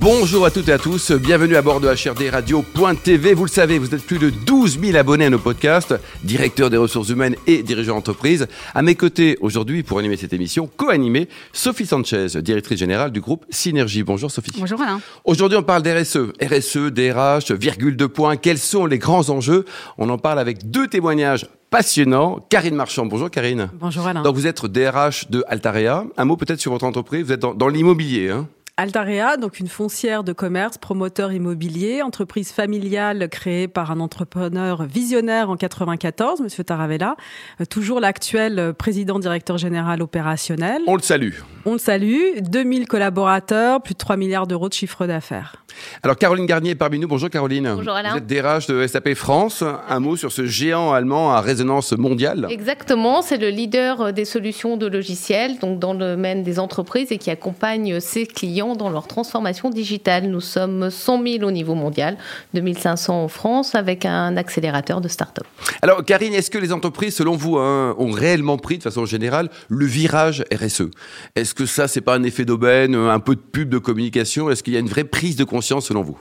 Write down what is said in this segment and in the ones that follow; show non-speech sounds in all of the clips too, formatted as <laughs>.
Bonjour à toutes et à tous, bienvenue à bord de HRD Radio.tv. Vous le savez, vous êtes plus de 12 000 abonnés à nos podcasts, directeur des ressources humaines et dirigeant d'entreprise. À mes côtés aujourd'hui pour animer cette émission, co-animée, Sophie Sanchez, directrice générale du groupe Synergie. Bonjour Sophie. Bonjour Alain. Aujourd'hui on parle d'RSE, RSE, DRH, virgule de points, quels sont les grands enjeux? On en parle avec deux témoignages passionnants. Karine Marchand, bonjour Karine. Bonjour Alain. Donc vous êtes DRH de Altarea. Un mot peut-être sur votre entreprise, vous êtes dans, dans l'immobilier. Hein Altarea, donc une foncière de commerce, promoteur immobilier, entreprise familiale créée par un entrepreneur visionnaire en 94, Monsieur Taravella, euh, toujours l'actuel euh, président directeur général opérationnel. On le salue. On le salue. 2000 collaborateurs, plus de 3 milliards d'euros de chiffre d'affaires. Alors Caroline Garnier est parmi nous. Bonjour Caroline. Bonjour Alain. Vous êtes DRH de SAP France. Un mot sur ce géant allemand à résonance mondiale. Exactement, c'est le leader des solutions de logiciels, donc dans le domaine des entreprises et qui accompagne ses clients dans leur transformation digitale. Nous sommes 100 000 au niveau mondial, 2500 en France, avec un accélérateur de start-up. Alors Karine, est-ce que les entreprises, selon vous, hein, ont réellement pris de façon générale le virage RSE Est-ce que ça, c'est pas un effet d'aubaine, un peu de pub de communication? Est-ce qu'il y a une vraie prise de conscience selon vous?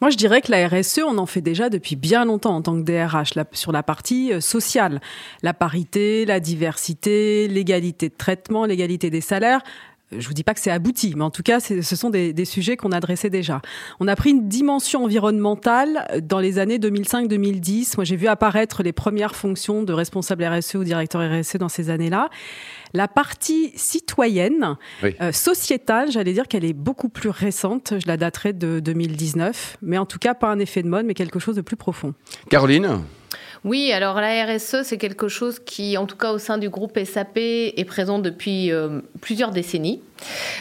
Moi, je dirais que la RSE, on en fait déjà depuis bien longtemps en tant que DRH, sur la partie euh, sociale. La parité, la diversité, l'égalité de traitement, l'égalité des salaires je vous dis pas que c'est abouti, mais en tout cas, ce sont des, des sujets qu'on adressait déjà. On a pris une dimension environnementale dans les années 2005-2010. Moi, j'ai vu apparaître les premières fonctions de responsable RSE ou directeur RSE dans ces années-là. La partie citoyenne, Oui. euh, sociétale, j'allais dire qu'elle est beaucoup plus récente. Je la daterai de 2019, mais en tout cas pas un effet de mode, mais quelque chose de plus profond. Caroline? Oui, alors la RSE, c'est quelque chose qui, en tout cas au sein du groupe SAP, est présent depuis euh, plusieurs décennies.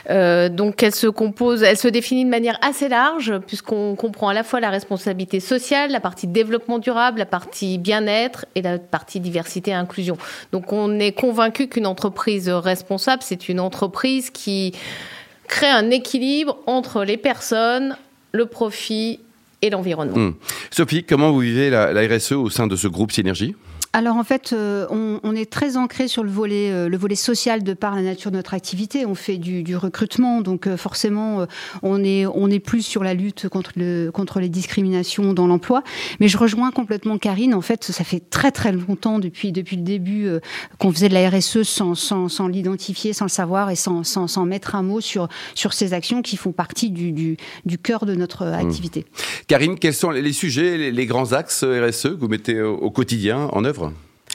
Euh, donc elle se compose, elle se définit de manière assez large, puisqu'on comprend à la fois la responsabilité sociale, la partie développement durable, la partie bien-être et la partie diversité et inclusion. Donc on est convaincu qu'une entreprise responsable, c'est une entreprise qui crée un équilibre entre les personnes, le profit et l'environnement. Hmm. Sophie, comment vous vivez la RSE au sein de ce groupe Synergie? Alors en fait, euh, on, on est très ancré sur le volet, euh, le volet social de par la nature de notre activité. On fait du, du recrutement, donc euh, forcément, euh, on est on est plus sur la lutte contre le contre les discriminations dans l'emploi. Mais je rejoins complètement Karine. En fait, ça fait très très longtemps depuis depuis le début euh, qu'on faisait de la RSE sans sans, sans l'identifier, sans le savoir et sans, sans sans mettre un mot sur sur ces actions qui font partie du du, du cœur de notre euh, activité. Karine, quels sont les sujets, les, les grands axes RSE que vous mettez au, au quotidien en œuvre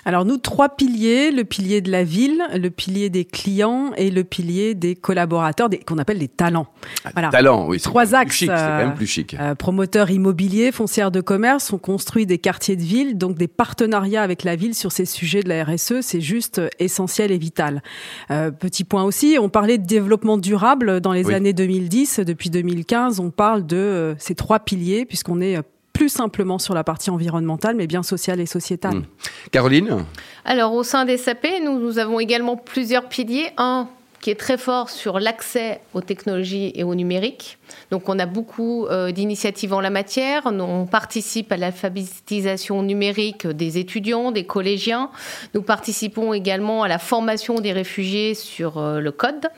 Alors nous, trois piliers, le pilier de la ville, le pilier des clients et le pilier des collaborateurs, des- qu'on appelle les talents. Voilà. Talent, oui. Trois axes, chic, c'est quand même euh, plus chic. Euh, promoteurs immobiliers, foncières de commerce, ont construit des quartiers de ville, donc des partenariats avec la ville sur ces sujets de la RSE, c'est juste euh, essentiel et vital. Euh, petit point aussi, on parlait de développement durable dans les Oui. années 2010, depuis 2015, on parle de ces trois piliers puisqu'on est plus simplement sur la partie environnementale, mais bien sociale et sociétale. Mm. Caroline Alors, au sein des SAP, nous, nous avons également plusieurs piliers. Un qui est très fort sur l'accès aux technologies et au numérique. Donc, on a beaucoup euh, d'initiatives en la matière. Nous, On participe à l'alphabétisation numérique des étudiants, des collégiens. Nous participons également à la formation des réfugiés sur euh, le code.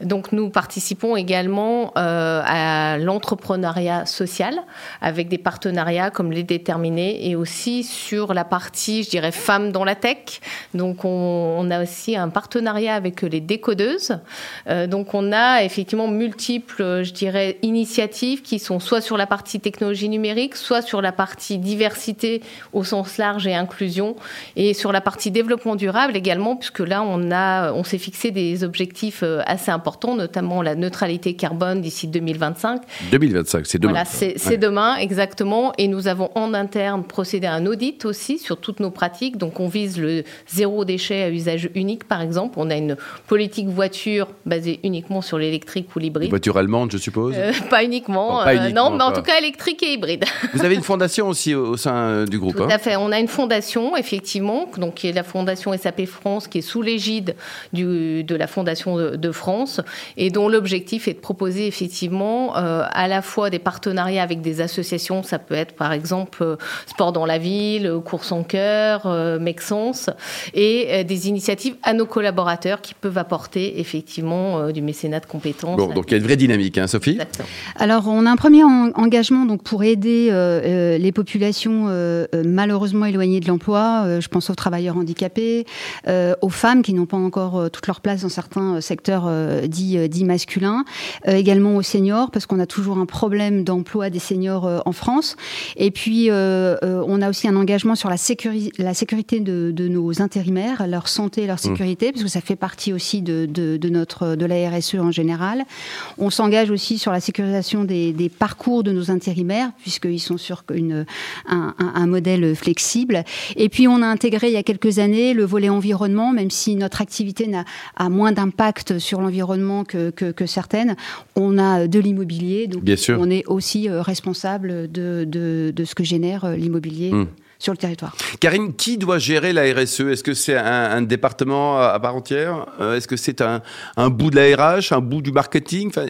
Donc, nous participons également euh, à l'entrepreneuriat social avec des partenariats comme les déterminés et aussi sur la partie, je dirais, femmes dans la tech. Donc, on, a aussi un partenariat avec les décodeuses. Euh, donc, on a effectivement multiples, je dirais, initiatives qui sont soit sur la partie technologie numérique, soit sur la partie diversité au sens large et inclusion, et sur la partie développement durable également, puisque là, on on s'est fixé des objectifs euh, assez importants, notamment la neutralité carbone d'ici 2025. 2025, c'est demain. Voilà, c'est Ouais. demain, exactement. Et nous avons en interne procédé à un audit aussi sur toutes nos pratiques. Donc, on vise le zéro déchet à usage unique, par exemple. On a une politique voitures basées uniquement sur l'électrique ou l'hybride. Voitures allemandes, je suppose? Euh, Pas uniquement. non, mais en tout cas électrique et hybride. <laughs> Vous avez une fondation aussi au, sein du groupe. Tout hein? à fait. On a une fondation, effectivement, donc qui est la fondation SAP France, qui est sous l'égide de la fondation de, France et dont l'objectif est de proposer effectivement à la fois des partenariats avec des associations. Ça peut être par exemple Sport dans la ville, Course en cœur, Mexence, et des initiatives à nos collaborateurs qui peuvent apporter effectivement euh, du mécénat de compétences. Bon, donc il y a une vraie dynamique, hein, Sophie? Alors, on a un premier engagement donc, pour aider euh, euh, les populations malheureusement éloignées de l'emploi. je pense aux travailleurs handicapés, aux femmes qui n'ont pas encore toute leur place dans certains secteurs dits, dits masculins, également aux seniors, parce qu'on a toujours un problème d'emploi des seniors en France. Et puis, on a aussi un engagement sur la, la sécurité de, de nos intérimaires, leur santé et leur sécurité parce que ça fait partie aussi de, de, notre, de la RSE en général. On s'engage aussi sur la sécurisation des, des parcours de nos intérimaires, puisqu'ils sont sur une, un, un, modèle flexible. Et puis, on a intégré il y a quelques années le volet environnement, même si notre activité a moins d'impact sur l'environnement que, que, que, certaines. On a de l'immobilier, donc Bien sûr. on est aussi euh, responsable de, de, de ce que génère euh, l'immobilier. Mmh sur le territoire. Karine, qui doit gérer la RSE Est-ce que c'est un, département à part entière? Euh, Est-ce que c'est un, bout de la RH, un bout du marketing? Enfin,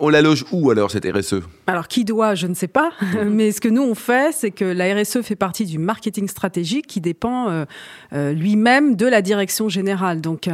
on, la loge où alors cette RSE Alors qui doit, je ne sais pas. <laughs> Mhm. Mais ce que nous on fait, c'est que la RSE fait partie du marketing stratégique qui dépend euh, euh, lui-même de la direction générale. Donc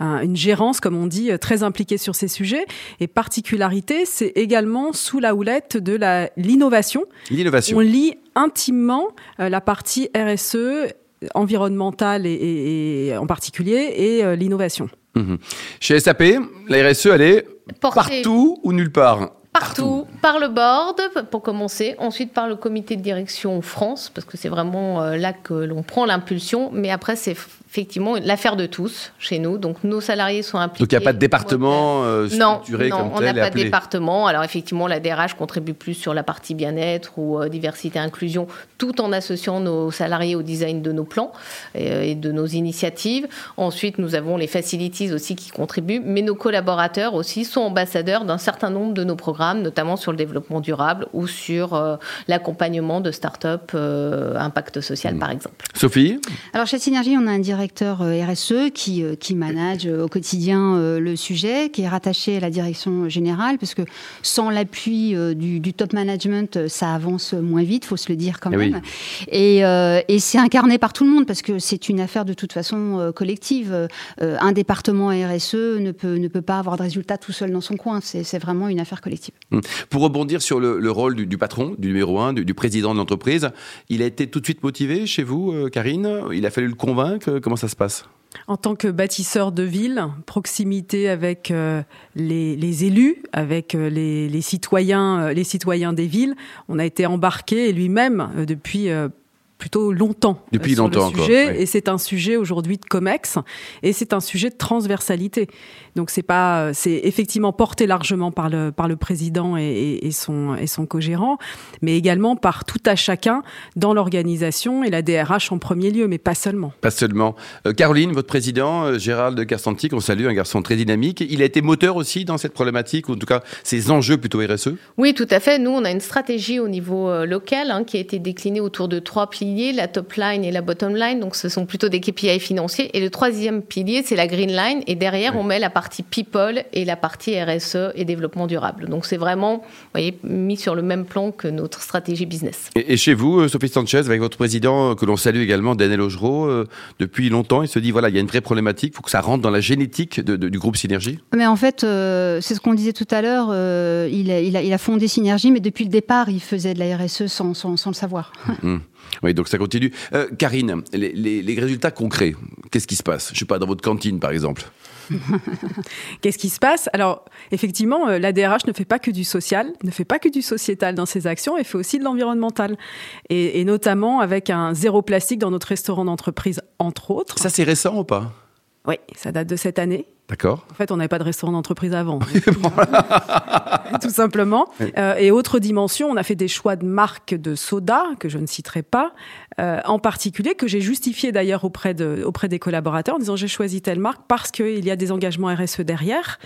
une gérance, comme on dit, très impliquée sur ces sujets. Et particularité, c'est également sous la houlette de l'innovation. L'innovation. On lit intimement euh, la partie RSE environnementale et, en particulier et euh, l'innovation. Mhm. Chez SAP, la RSE, elle est partout ou nulle part? Partout, par le board pour commencer, ensuite par le comité de direction France, parce que c'est vraiment euh, là que l'on prend l'impulsion, mais après c'est effectivement l'affaire de tous chez nous. Donc nos salariés sont impliqués. Donc il n'y a pas de département euh, structuré non, non, on n'a pas de département. Alors effectivement, la DRH contribue plus sur la partie bien-être ou euh, diversité inclusion, tout en associant nos salariés au design de nos plans euh, et, de nos initiatives. Ensuite, nous avons les facilities aussi qui contribuent, mais nos collaborateurs aussi sont ambassadeurs d'un certain nombre de nos programmes, notamment sur le développement durable ou sur euh, l'accompagnement de start-up impact social, hmm. par exemple. Sophie? Alors chez Synergie, on a un directeur euh, RSE qui, euh, qui manage euh, au quotidien le sujet, qui est rattaché à la direction générale, parce que sans l'appui du, top management, ça avance moins vite, faut se le dire quand eh même. Et, et c'est incarné par tout le monde, parce que c'est une affaire de toute façon collective. un département RSE ne peut, ne peut pas avoir de résultats tout seul dans son coin, c'est vraiment une affaire collective. Hum. Pour rebondir sur le, rôle du, patron, du numéro un, du, du président de l'entreprise, il a été tout de suite motivé chez vous, Karine? Il a fallu le convaincre? Ça se passe en tant que bâtisseur de ville, proximité avec euh, les, élus, avec euh, les, citoyens, euh, les citoyens des villes, on a été embarqué lui-même depuis plutôt longtemps depuis sur longtemps le sujet, et c'est un sujet aujourd'hui de Comex et c'est un sujet de transversalité. Donc c'est pas, c'est effectivement porté largement par le par le président et, et, son et son co-gérant, mais également par tout à chacun dans l'organisation et la DRH en premier lieu, mais pas seulement. Pas seulement. Euh, Caroline, votre président euh, Gérald Carstanti, qu'on salue, un garçon très dynamique. Il a été moteur aussi dans cette problématique, ou en tout cas ces enjeux plutôt RSE. Oui, tout à fait. Nous, on a une stratégie au niveau euh, local hein, qui a été déclinée autour de trois piliers la top line et la bottom line. Donc ce sont plutôt des KPI financiers. Et le troisième pilier, c'est la green line. Et derrière, on met la partie people et la partie RSE et développement durable. Donc c'est vraiment vous voyez, mis sur le même plan que notre stratégie business. Et, chez vous, euh, Sophie Sanchez, avec votre président, euh, que l'on salue également, Daniel Augereau, euh, depuis longtemps, il se dit, voilà, il y a une vraie problématique, il faut que ça rentre dans la génétique du groupe Synergie Mais en fait, c'est ce qu'on disait tout à l'heure, il, a, il, a, fondé Synergie, mais depuis le départ, il faisait de la RSE sans, sans, le savoir. Hum. Oui, donc ça continue. Karine, les, les résultats concrets, qu'est-ce qui se passe? Je ne sais pas, dans votre cantine, par exemple <laughs> Qu'est-ce qui se passe? Alors, effectivement, euh, la DRH ne fait pas que du social, ne fait pas que du sociétal dans ses actions, elle fait aussi de l'environnemental. Et, notamment avec un zéro plastique dans notre restaurant d'entreprise, entre autres. Ça, c'est récent ou pas? Oui, ça date de cette année. D'accord. En fait, on n'avait pas de restaurant d'entreprise avant. <laughs> <laughs> Tout simplement. Euh, et autre dimension, on a fait des choix de marques de soda, que je ne citerai pas, euh, en particulier, que j'ai justifié d'ailleurs auprès, de, auprès des collaborateurs en disant j'ai choisi telle marque parce qu'il y a des engagements RSE derrière.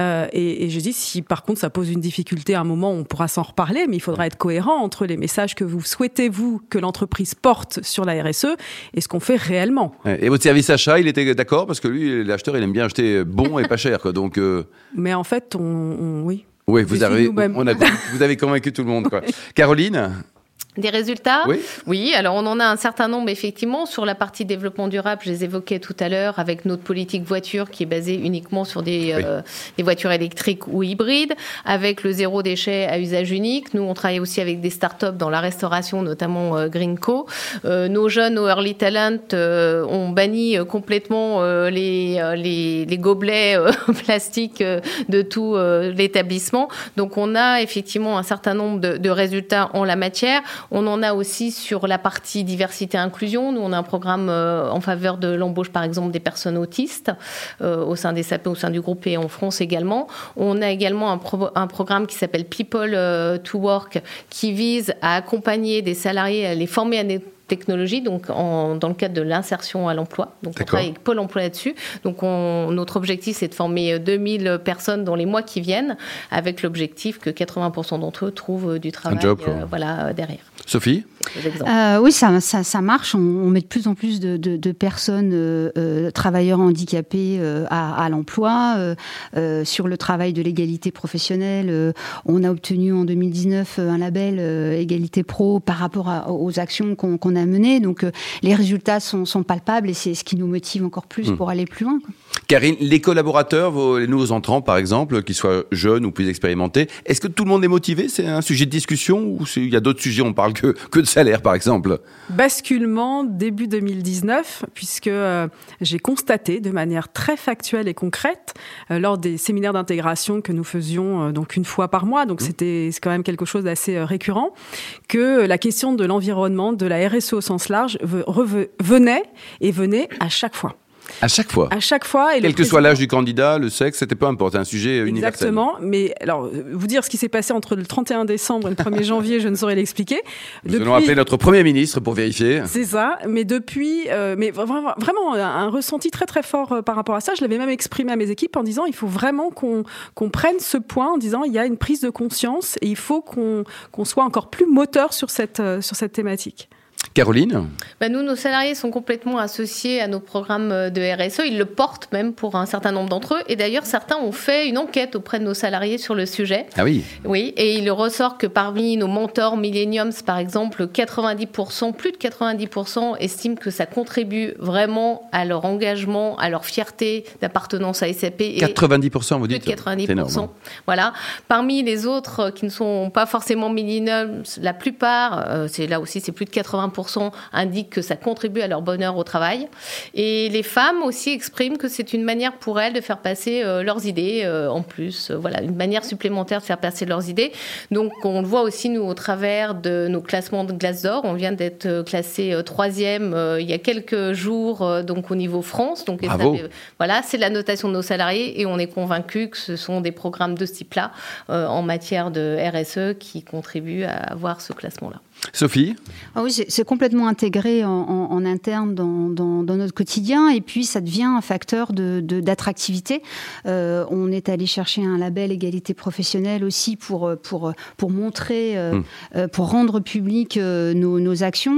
Euh, et, et je dis si par contre ça pose une difficulté à un moment, on pourra s'en reparler, mais il faudra être cohérent entre les messages que vous souhaitez, vous, que l'entreprise porte sur la RSE et ce qu'on fait réellement. Et votre service achat, il était d'accord? Parce que lui, l'acheteur, il aime bien acheter bon et pas cher. Quoi. Donc, euh, Mais en fait, on, on- oui. oui, vous C'est avez, nous-mêmes. on a, vous avez convaincu tout le monde. Quoi. <laughs> Caroline? Des résultats Oui. Oui, alors on en a un certain nombre effectivement sur la partie développement durable. Je les évoquais tout à l'heure avec notre politique voiture qui est basée uniquement sur des, Oui. euh, des voitures électriques ou hybrides, avec le zéro déchet à usage unique. Nous, on travaille aussi avec des startups dans la restauration, notamment euh, Greenco. Euh, nos jeunes, nos early talent, euh, ont banni euh, complètement euh, les, les, les gobelets <laughs> plastiques de tout l'établissement. Donc, on a effectivement un certain nombre de, de résultats en la matière. On en a aussi sur la partie diversité inclusion. Nous, on a un programme euh, en faveur de l'embauche, par exemple, des personnes autistes euh, au sein des SAP, au sein du groupe et en France également. On a également un programme qui s'appelle People euh, to Work qui vise à accompagner des salariés, à les former à des technologies, donc en- dans le cadre de l'insertion à l'emploi. Donc on travaille avec Pôle emploi là-dessus. Donc on- notre objectif, c'est de former 2000 personnes dans les mois qui viennent, avec l'objectif que 80% d'entre eux trouvent euh, du travail job, euh, voilà, euh, derrière. Sophie? Euh, oui, ça, ça, ça marche. On, on met de plus en plus de, de, de personnes, euh, euh, travailleurs handicapés, euh, à, à l'emploi. Euh, euh, sur le travail de l'égalité professionnelle, euh, on a obtenu en 2019 un label euh, Égalité Pro par rapport à- aux actions qu'on qu'on a menées. Donc, euh, les résultats sont, sont palpables et c'est ce qui nous motive encore plus Hmm. pour aller plus loin. quoi. Karine, les collaborateurs, vos, les nouveaux entrants par exemple, qu'ils soient jeunes ou plus expérimentés, est-ce que tout le monde est motivé? C'est un sujet de discussion ou il y a d'autres sujets On parle que, que de salaire par exemple? basculement début 2019, puisque euh, j'ai constaté de manière très factuelle et concrète, euh, lors des séminaires d'intégration que nous faisions euh, donc une fois par mois, donc c'était c'est quand même quelque chose d'assez récurrent, que la question de l'environnement, de la RSE au sens large, venait et venait à chaque fois. À chaque fois. À chaque fois. Et Quel que soit l'âge du candidat, le sexe, c'était peu importe, un sujet universel. Exactement, mais alors euh, vous dire ce qui s'est passé entre le 31 décembre et le 1er janvier, je ne saurais l'expliquer. Nous allons appeler notre Premier ministre pour vérifier. C'est ça, mais depuis, euh, mais vraiment, un, ressenti très très fort euh, par rapport à ça. Je l'avais même exprimé à mes équipes en disant il faut vraiment qu'on qu'on prenne ce point en disant il y a une prise de conscience et il faut qu'on qu'on soit encore plus moteur sur cette euh, sur cette thématique. Caroline Bah, nous, nos salariés sont complètement associés à nos programmes euh, de RSE. Ils le portent même pour un certain nombre d'entre eux. Et d'ailleurs, certains ont fait une enquête auprès de nos salariés sur le sujet. Ah oui. Oui, et il ressort que parmi nos mentors Millenniums, par exemple, 90%, plus de 90% estiment que ça contribue vraiment à leur engagement, à leur fierté d'appartenance à SAP. Et 90%, vous plus dites de 90%. C'est énorme. hein. Voilà. Parmi les autres euh, qui ne sont pas forcément millennials, la plupart, euh, c'est là aussi, c'est plus de 80%, indiquent que ça contribue à leur bonheur au travail. Et les femmes aussi expriment que c'est une manière pour elles de faire passer euh, leurs idées euh, en plus. Euh, voilà, une manière supplémentaire de faire passer leurs idées. Donc, on le voit aussi, nous, au travers de nos classements de glace d'or. On vient d'être euh, classé troisième euh, il y a quelques jours, euh, donc au niveau France. Donc, Bravo. Voilà, c'est la notation de nos salariés et on est convaincu que ce sont des programmes de ce type-là euh, en matière de RSE qui contribuent à avoir ce classement-là. Sophie? Ah oui, c'est c'est complètement intégré en, en- en interne dans, dans- dans notre quotidien et puis ça devient un facteur de- de- d'attractivité. Euh, on est allé chercher un label égalité professionnelle aussi pour, pour, pour montrer, euh, Mm. euh, pour rendre public euh, nos, nos actions.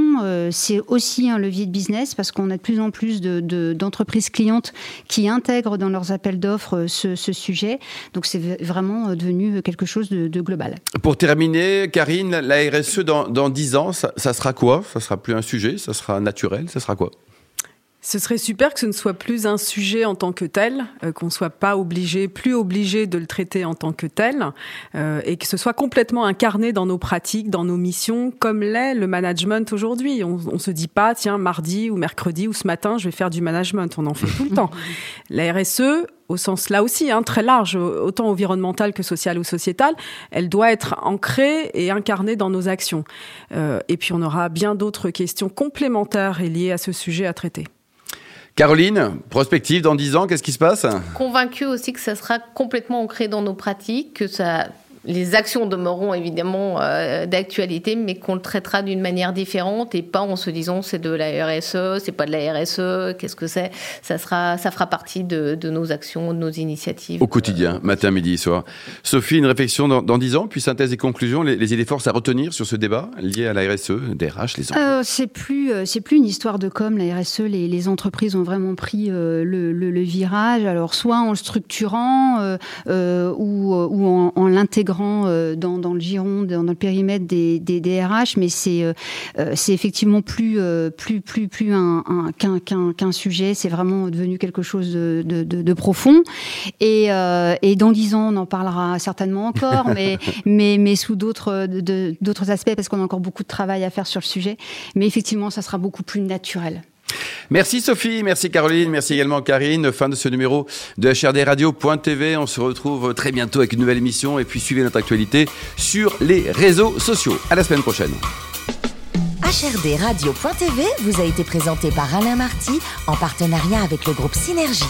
C'est aussi un levier de business parce qu'on a de plus en plus de- de- d'entreprises clientes qui intègrent dans leurs appels d'offres ce, ce sujet. Donc c'est vraiment devenu quelque chose de, de global. Pour terminer, Karine, la RSE dans, dans 10 ans, ça, ça sera quoi? Ça sera plus un sujet Ça sera naturel Ça sera quoi? Ce serait super que ce ne soit plus un sujet en tant que tel, euh, qu'on soit pas obligé, plus obligé de le traiter en tant que tel, euh, et que ce soit complètement incarné dans nos pratiques, dans nos missions, comme l'est le management aujourd'hui. On, on se dit pas, tiens, mardi ou mercredi ou ce matin, je vais faire du management. On en fait tout le temps. <laughs> La RSE, au sens là aussi hein, très large, autant environnemental que social ou sociétal, elle doit être ancrée et incarnée dans nos actions. Euh, et puis on aura bien d'autres questions complémentaires et liées à ce sujet à traiter. Caroline, prospective dans 10 ans, qu'est-ce qui se passe? Convaincue aussi que ça sera complètement ancré dans nos pratiques, que ça les actions demeureront évidemment euh, d'actualité, mais qu'on le traitera d'une manière différente et pas en se disant c'est de la RSE, c'est pas de la RSE, qu'est-ce que c'est? Ça sera, ça fera partie de, nos actions, de nos initiatives. Au quotidien, matin, midi, soir. Sophie, une réflexion dans, dix ans, puis synthèse et conclusion, les, les idées forces à retenir sur ce débat lié à la RSE, DRH, les entreprises euh, C'est plus, euh, c'est plus une histoire de com. La RSE, les, entreprises ont vraiment pris le, virage. Alors soit en le structurant ou, ou en, en l'intégrant euh, dans, dans, le giron, dans, le périmètre des, des DRH, mais c'est euh, euh, c'est effectivement plus plus plus plus un, qu'un sujet. C'est vraiment devenu quelque chose de, de, de, profond. Et, et dans dix ans, on en parlera certainement encore, <laughs> mais mais mais sous d'autres d'autres aspects parce qu'on a encore beaucoup de travail à faire sur le sujet. Mais effectivement, ça sera beaucoup plus naturel. Merci Sophie, merci Caroline, merci également Karine. Fin de ce numéro de HRD Radio.tv. On se retrouve très bientôt avec une nouvelle émission et puis suivez notre actualité sur les réseaux sociaux. À la semaine prochaine. HRD Radio.tv vous a été présenté par Alain Marty en partenariat avec le groupe Synergie.